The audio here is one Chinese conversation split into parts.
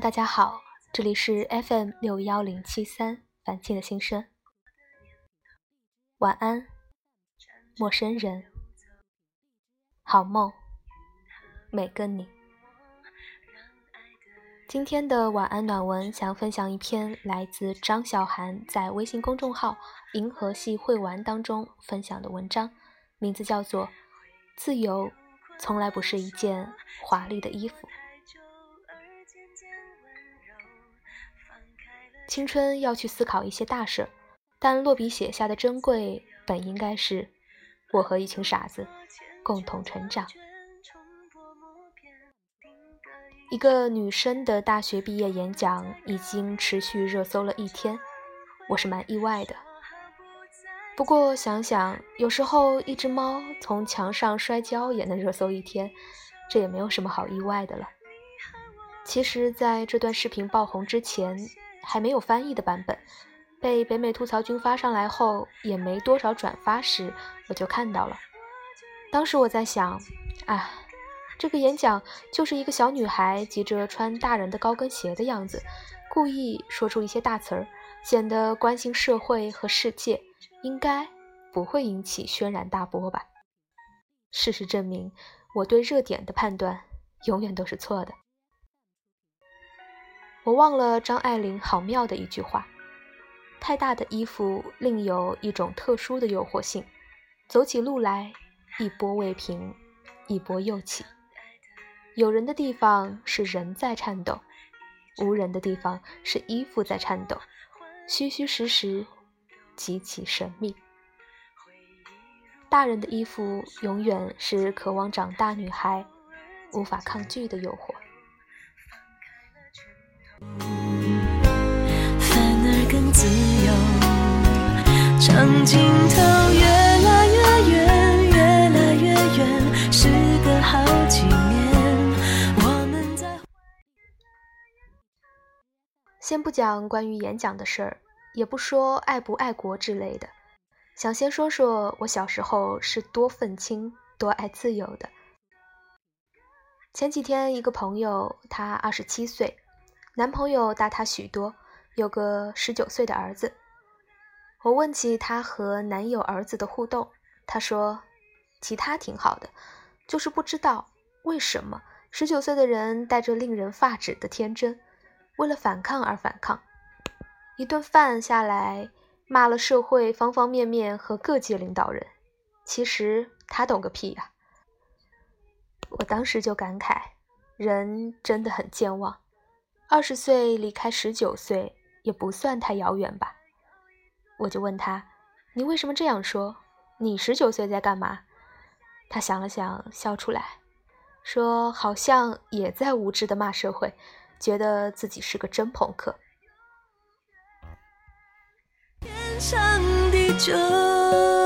大家好，这里是 FM 六幺零七三凡青的心声，晚安，陌生人，好梦，每个你。今天的晚安暖文，想分享一篇来自张小涵在微信公众号“银河系会玩”当中分享的文章，名字叫做《自由从来不是一件华丽的衣服》。青春要去思考一些大事，但落笔写下的珍贵，本应该是我和一群傻子共同成长。一个女生的大学毕业演讲已经持续热搜了一天，我是蛮意外的。不过想想，有时候一只猫从墙上摔跤也能热搜一天，这也没有什么好意外的了。其实，在这段视频爆红之前，还没有翻译的版本，被北美吐槽君发上来后，也没多少转发时，我就看到了。当时我在想，啊。这个演讲就是一个小女孩急着穿大人的高跟鞋的样子，故意说出一些大词儿，显得关心社会和世界，应该不会引起轩然大波吧？事实证明，我对热点的判断永远都是错的。我忘了张爱玲好妙的一句话：太大的衣服另有一种特殊的诱惑性，走起路来一波未平，一波又起。有人的地方是人在颤抖，无人的地方是衣服在颤抖，虚虚实实，极其神秘。大人的衣服永远是渴望长大女孩无法抗拒的诱惑。自由，长镜头越拉越远，越来越远，时隔好几年。先不讲关于演讲的事儿，也不说爱不爱国之类的，想先说说我小时候是多愤青、多爱自由的。前几天，一个朋友，她二十七岁，男朋友大她许多，有个十九岁的儿子。我问起她和男友儿子的互动，她说，其他挺好的，就是不知道为什么十九岁的人带着令人发指的天真。为了反抗而反抗，一顿饭下来，骂了社会方方面面和各界领导人。其实他懂个屁呀！我当时就感慨，人真的很健忘。二十岁离开十九岁，也不算太遥远吧？我就问他：“你为什么这样说？你十九岁在干嘛？”他想了想，笑出来，说：“好像也在无知的骂社会。”觉得自己是个真朋克。天长地久。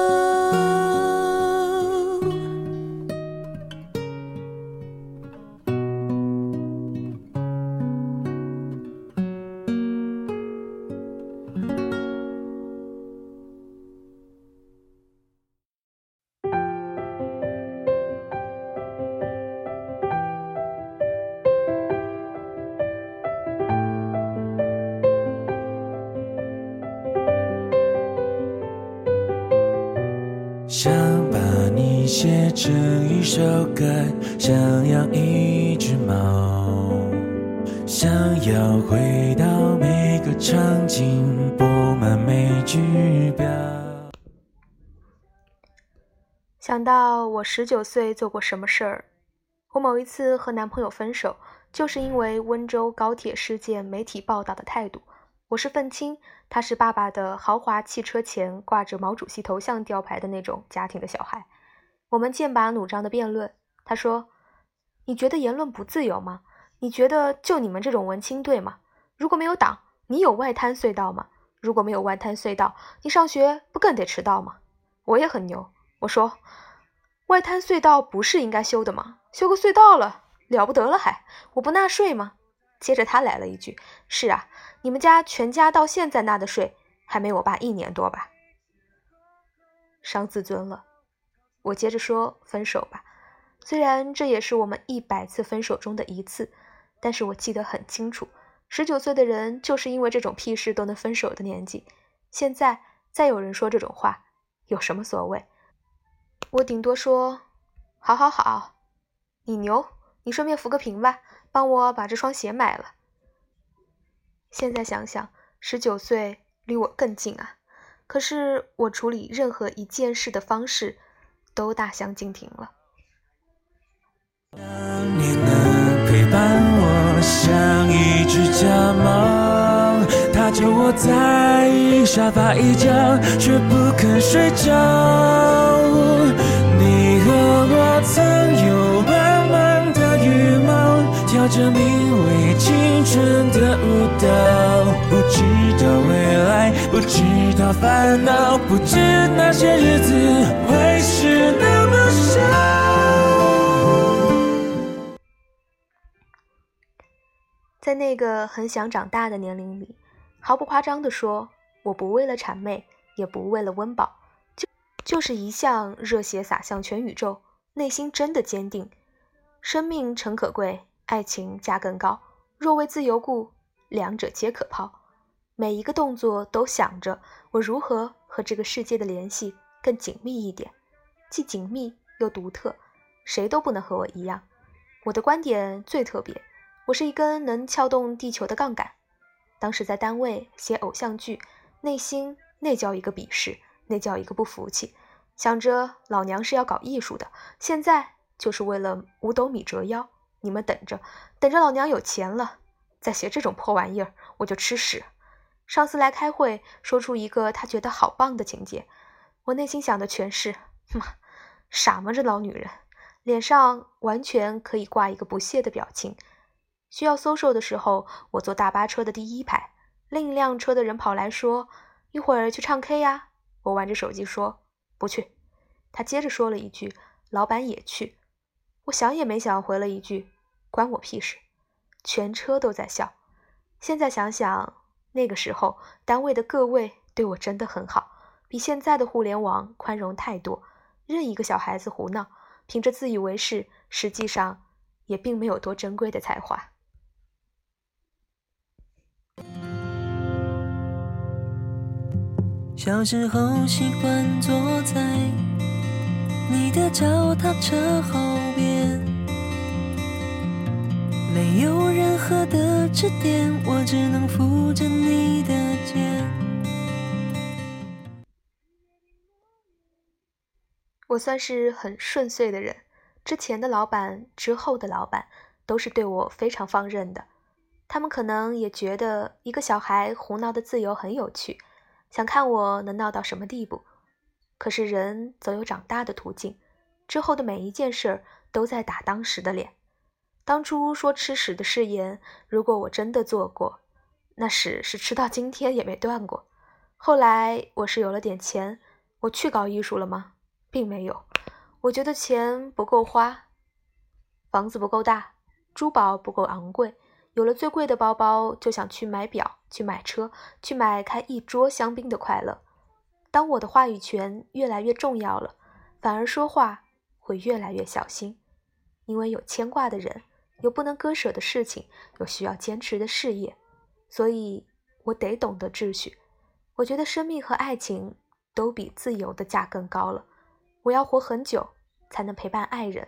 成一首歌，想养一只猫，想要回到每个场景，布满每句表。想到我十九岁做过什么事儿，我某一次和男朋友分手，就是因为温州高铁事件媒体报道的态度。我是愤青，他是爸爸的豪华汽车前挂着毛主席头像吊牌的那种家庭的小孩。我们剑拔弩张的辩论。他说：“你觉得言论不自由吗？你觉得就你们这种文青对吗？如果没有党，你有外滩隧道吗？如果没有外滩隧道，你上学不更得迟到吗？”我也很牛，我说：“外滩隧道不是应该修的吗？修个隧道了了不得了还？我不纳税吗？接着他来了一句：“是啊，你们家全家到现在纳的税还没我爸一年多吧？”伤自尊了，我接着说：“分手吧。”虽然这也是我们一百次分手中的一次，但是我记得很清楚，十九岁的人就是因为这种屁事都能分手的年纪。现在再有人说这种话，有什么所谓？我顶多说：“好好好，你牛，你顺便扶个贫吧，帮我把这双鞋买了。”现在想想，十九岁离我更近啊，可是我处理任何一件事的方式都大相径庭了。当年能陪伴我像一只家猫，它就窝在沙发一角，却不肯睡觉。你和我曾有满满的羽毛，跳着名为青春的舞蹈，不知道烦恼，不知那些日子会是那么少。在那个很想长大的年龄里，毫不夸张地说，我不为了谄媚，也不为了温饱，就就是一向热血洒向全宇宙，内心真的坚定。生命诚可贵，爱情价更高。若为自由故，两者皆可抛。每一个动作都想着我如何和这个世界的联系更紧密一点，既紧密又独特，谁都不能和我一样。我的观点最特别。我是一根能撬动地球的杠杆。当时在单位写偶像剧，内心那叫一个鄙视，那叫一个不服气，想着老娘是要搞艺术的，现在就是为了五斗米折腰。你们等着，等着老娘有钱了再写这种破玩意儿，我就吃屎。上司来开会，说出一个他觉得好棒的情节，我内心想的全是：妈，傻吗？这老女人，脸上完全可以挂一个不屑的表情。需要搜售的时候，我坐大巴车的第一排，另一辆车的人跑来说：“一会儿去唱 K 呀。”我玩着手机说：“不去。”他接着说了一句：“老板也去。”我想也没想回了一句：“关我屁事。”全车都在笑。现在想想，那个时候单位的各位对我真的很好，比现在的互联网宽容太多。任一个小孩子胡闹，凭着自以为是，实际上也并没有多珍贵的才华。小时候习惯坐在你的脚踏车后，没有任何的支点，我只能扶着你的肩。我算是很顺遂的人，之前的老板，之后的老板，都是对我非常放任的。他们可能也觉得一个小孩胡闹的自由很有趣。想看我能闹到什么地步？可是人总有长大的途径，之后的每一件事都在打当时的脸。当初说吃屎的誓言，如果我真的做过，那屎是吃到今天也没断过。后来我是有了点钱，我去搞艺术了吗？并没有。我觉得钱不够花，房子不够大，珠宝不够昂贵。有了最贵的包包，就想去买表、去买车、去买开一桌香槟的快乐。当我的话语权越来越重要了，反而说话会越来越小心，因为有牵挂的人，有不能割舍的事情，有需要坚持的事业，所以我得懂得秩序。我觉得生命和爱情都比自由的价更高了。我要活很久，才能陪伴爱人；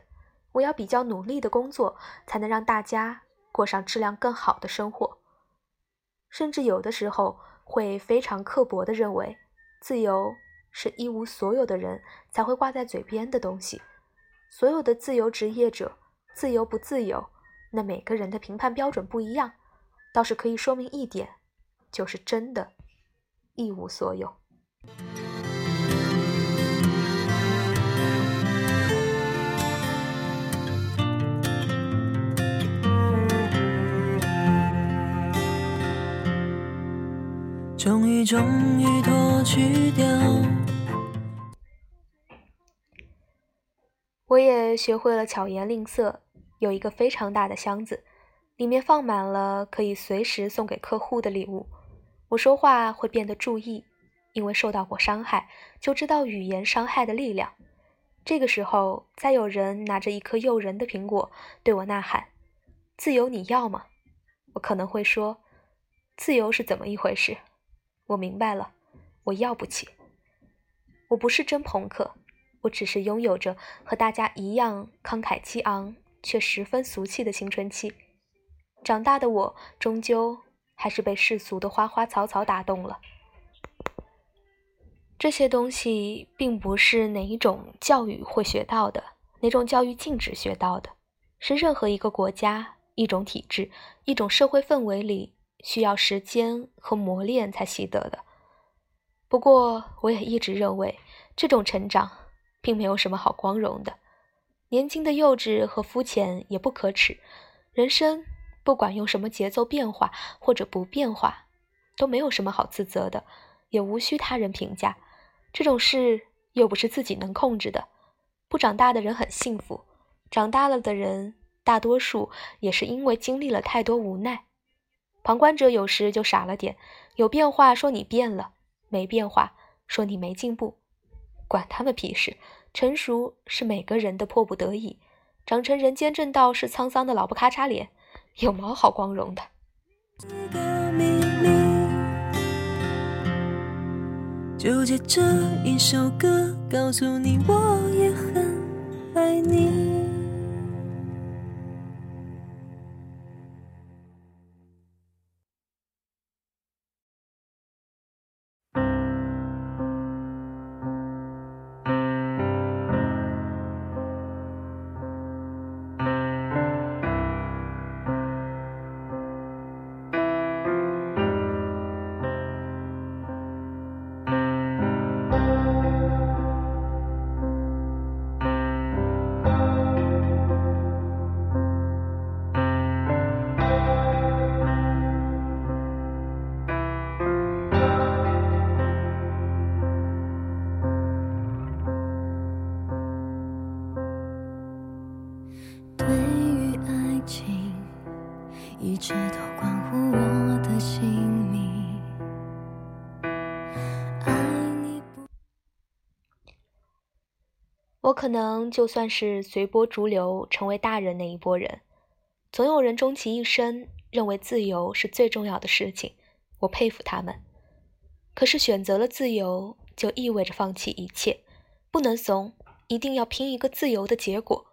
我要比较努力的工作，才能让大家。过上质量更好的生活，甚至有的时候会非常刻薄的认为，自由是一无所有的人才会挂在嘴边的东西。所有的自由职业者，自由不自由，那每个人的评判标准不一样，倒是可以说明一点，就是真的，一无所有。终于，终于脱去掉。我也学会了巧言令色，有一个非常大的箱子，里面放满了可以随时送给客户的礼物。我说话会变得注意，因为受到过伤害，就知道语言伤害的力量。这个时候，再有人拿着一颗诱人的苹果对我呐喊：“自由，你要吗？”我可能会说：“自由是怎么一回事？”我明白了，我要不起。我不是真朋克，我只是拥有着和大家一样慷慨激昂却十分俗气的青春期。长大的我，终究还是被世俗的花花草草打动了。这些东西并不是哪一种教育会学到的，哪种教育禁止学到的，是任何一个国家、一种体制、一种社会氛围里需要时间和磨练才习得的。不过，我也一直认为，这种成长并没有什么好光荣的。年轻的幼稚和肤浅也不可耻。人生不管用什么节奏变化或者不变化，都没有什么好自责的，也无需他人评价。这种事又不是自己能控制的。不长大的人很幸福，长大了的人大多数也是因为经历了太多无奈。旁观者有时就傻了点，有变化说你变了。没变化，说你没进步，管他们屁事。成熟是每个人的迫不得已，长成人间正道是沧桑的老不咔嚓脸，有毛好光荣的。就借这一首歌，告诉你我也很爱你。我可能就算是随波逐流成为大人那一波人，总有人终其一生认为自由是最重要的事情，我佩服他们。可是选择了自由，就意味着放弃一切，不能怂，一定要拼一个自由的结果。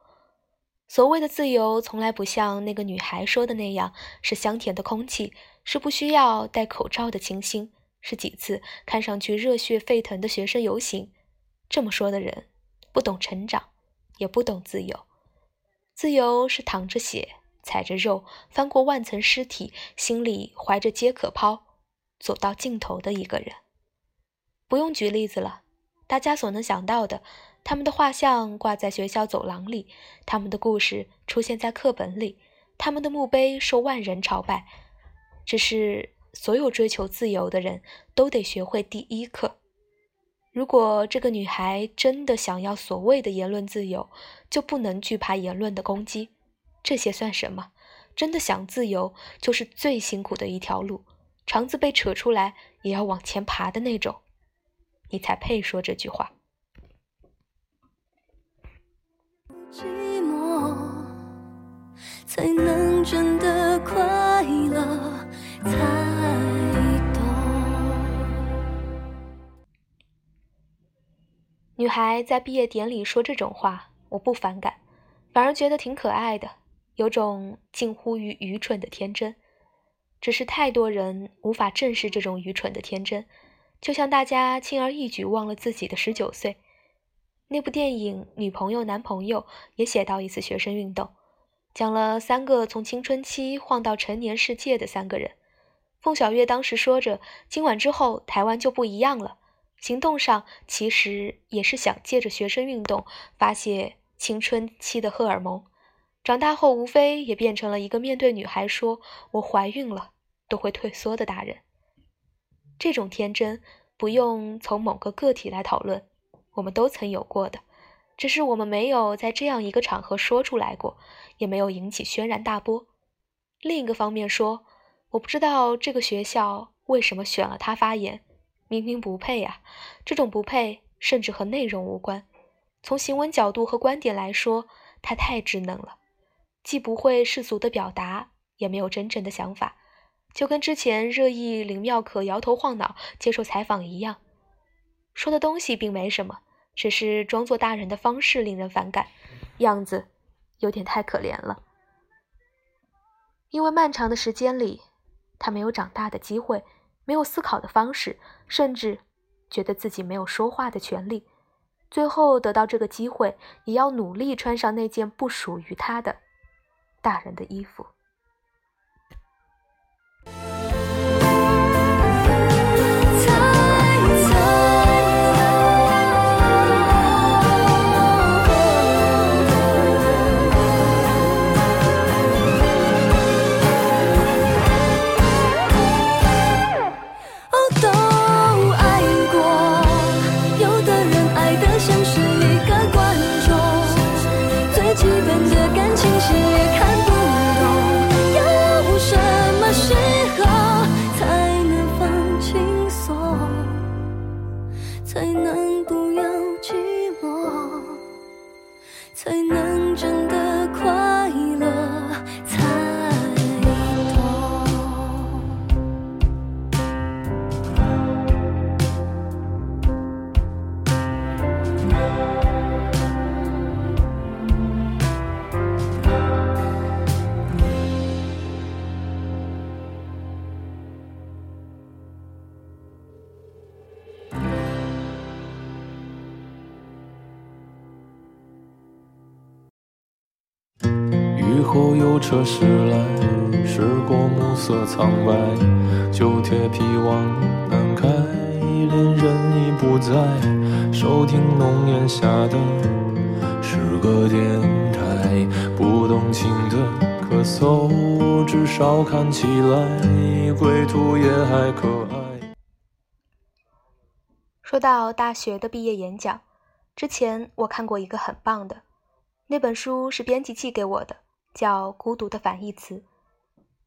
所谓的自由，从来不像那个女孩说的那样，是香甜的空气，是不需要戴口罩的清新，是几次看上去热血沸腾的学生游行。这么说的人。不懂成长，也不懂自由。自由是淌着血、踩着肉、翻过万层尸体，心里怀着皆可抛，走到尽头的一个人。不用举例子了，大家所能想到的，他们的画像挂在学校走廊里，他们的故事出现在课本里，他们的墓碑受万人朝拜。只是，所有追求自由的人都得学会第一课。如果这个女孩真的想要所谓的言论自由，就不能惧怕言论的攻击。这些算什么？真的想自由，就是最辛苦的一条路，肠子被扯出来也要往前爬的那种。你才配说这句话。寂寞才能真的快乐。女孩在毕业典礼说这种话，我不反感，反而觉得挺可爱的，有种近乎于愚蠢的天真。只是太多人无法正视这种愚蠢的天真，就像大家轻而易举忘了自己的十九岁。那部电影《女朋友男朋友》也写到一次学生运动，讲了三个从青春期晃到成年世界的三个人。凤小岳当时说着：“今晚之后，台湾就不一样了。”行动上其实也是想借着学生运动发泄青春期的荷尔蒙，长大后无非也变成了一个面对女孩说“我怀孕了”都会退缩的大人。这种天真不用从某个个体来讨论，我们都曾有过的，只是我们没有在这样一个场合说出来过，也没有引起轩然大波。另一个方面说，我不知道这个学校为什么选了他发言，明明不配啊！这种不配甚至和内容无关，从行文角度和观点来说，他太稚嫩了，既不会世俗的表达，也没有真正的想法，就跟之前热议林妙可摇头晃脑接受采访一样，说的东西并没什么，只是装作大人的方式令人反感，样子有点太可怜了。因为漫长的时间里，他没有长大的机会，没有思考的方式，甚至觉得自己没有说话的权利。最后得到这个机会，也要努力穿上那件不属于他的大人的衣服。后有车驶来，驶过暮色苍白，旧铁皮往南开，恋人已不在。收听浓烟下的诗歌电台，不动情的咳嗽，至少看起来归途也还可爱。说到大学的毕业演讲，之前我看过一个很棒的，那本书是编辑寄给我的。叫《孤独的反义词》，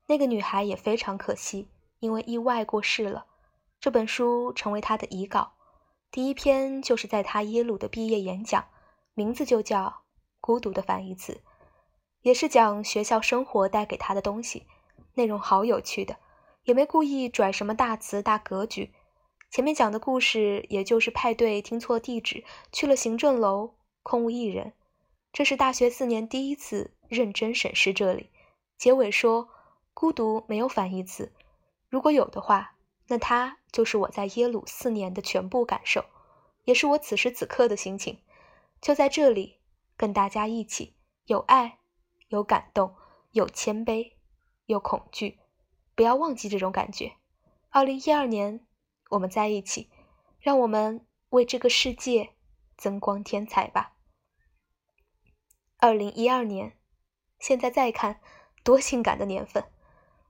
那个女孩也非常可惜，因为意外过世了。这本书成为她的遗稿，第一篇就是在她耶鲁的毕业演讲，名字就叫《孤独的反义词》，也是讲学校生活带给她的东西，内容好有趣的，也没故意拽什么大词大格局。前面讲的故事，也就是派对听错地址，去了行政楼，空无一人。这是大学四年第一次。认真审视这里，结尾说：“孤独没有反义词，如果有的话，那它就是我在耶鲁四年的全部感受，也是我此时此刻的心情。就在这里，跟大家一起，有爱，有感动，有谦卑，有恐惧。不要忘记这种感觉。二零一二年，我们在一起，让我们为这个世界增光添彩吧。二零一二年。”现在再看，多性感的年份，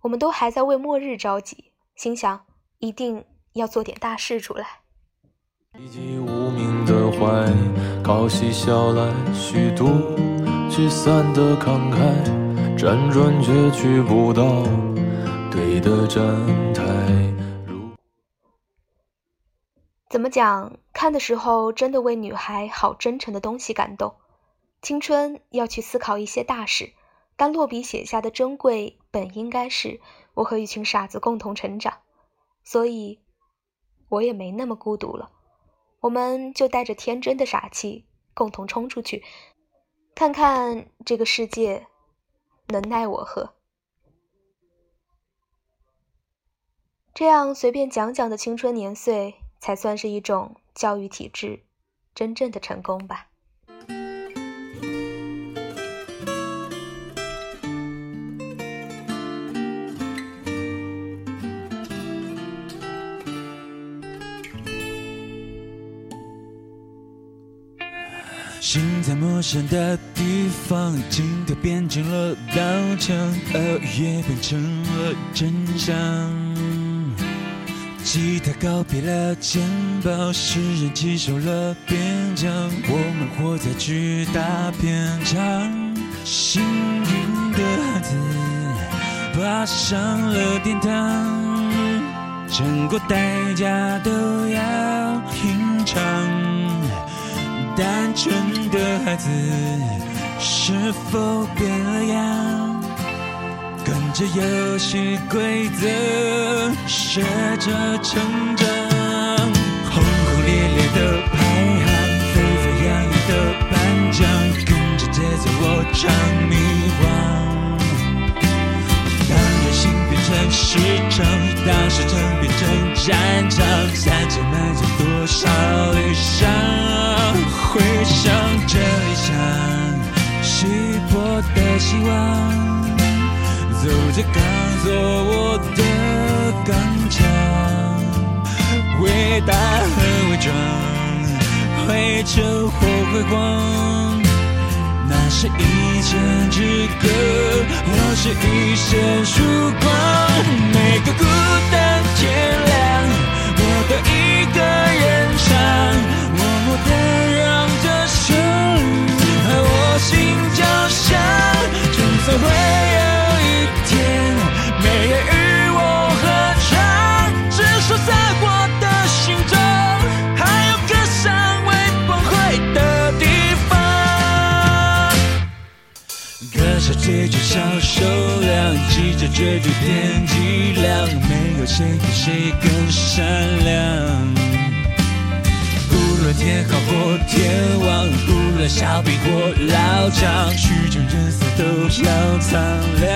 我们都还在为末日着急，心想一定要做点大事出来。以及无名的怀，高息笑来虚度，聚散的慷慨，辗转却去不到对的站台。怎么讲？看的时候真的为女孩好真诚的东西感动。青春要去思考一些大事，但落笔写下的珍贵本应该是我和一群傻子共同成长，所以，我也没那么孤独了。我们就带着天真的傻气，共同冲出去，看看这个世界能奈我何。这样随便讲讲的青春年岁，才算是一种教育体制真正的成功吧。在陌生的地方，镜头变成了刀枪，耳语也变成了真相。吉他告别了肩膀，诗人接受了边疆，我们活在巨大片场。幸运的孩子，爬上了天堂，挣过代价都要单纯的孩子是否变了样？跟着游戏规则学着成长，轰轰烈烈的排行，沸沸扬扬的颁奖，跟着节奏我唱迷惘。城市场，当市场变成战场，三千迈着多少理想？回想这一场稀薄的希望，走着钢做我的钢枪，伟大和伪装，灰尘或辉煌。那是一线之隔，我是一线曙光。每个孤单天亮，我都一歌手追逐销售量，记者追逐点击量，没有谁比谁更善良。不论天好或天王，不论小兵或老将，虚张声势都要苍凉。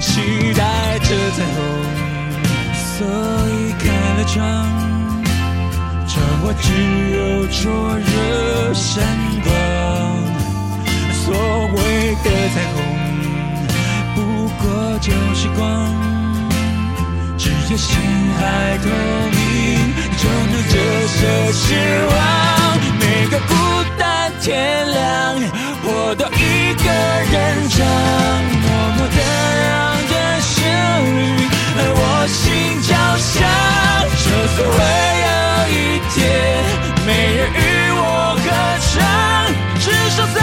期待着彩虹，所以开了窗。窗外只有灼热闪光。所谓的彩虹，不过就是光。只要心还透明，就能折射希望。每个孤单天亮，我都一个人唱，默默的让这旋律和我心交响。就算会有一天，没人与我合唱，至少在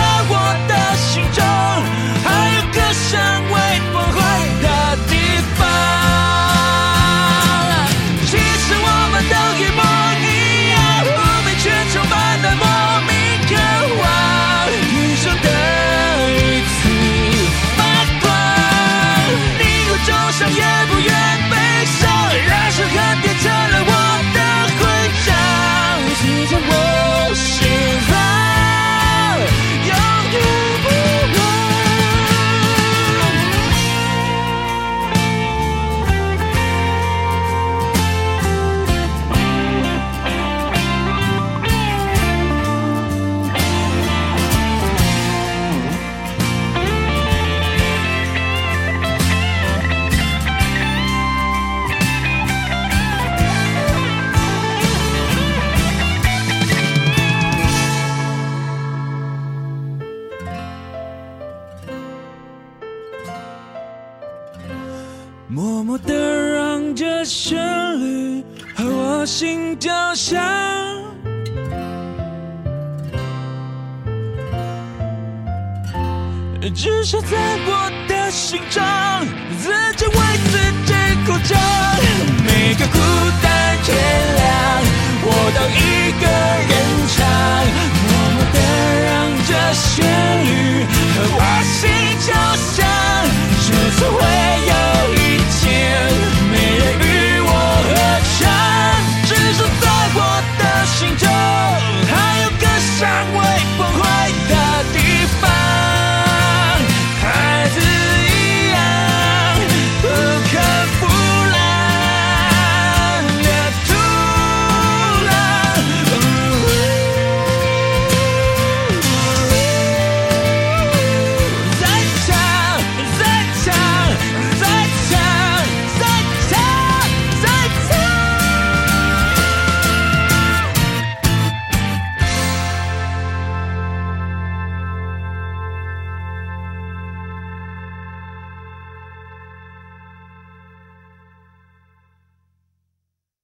至少在我的心中自己为自己鼓掌。每个孤单天亮我都一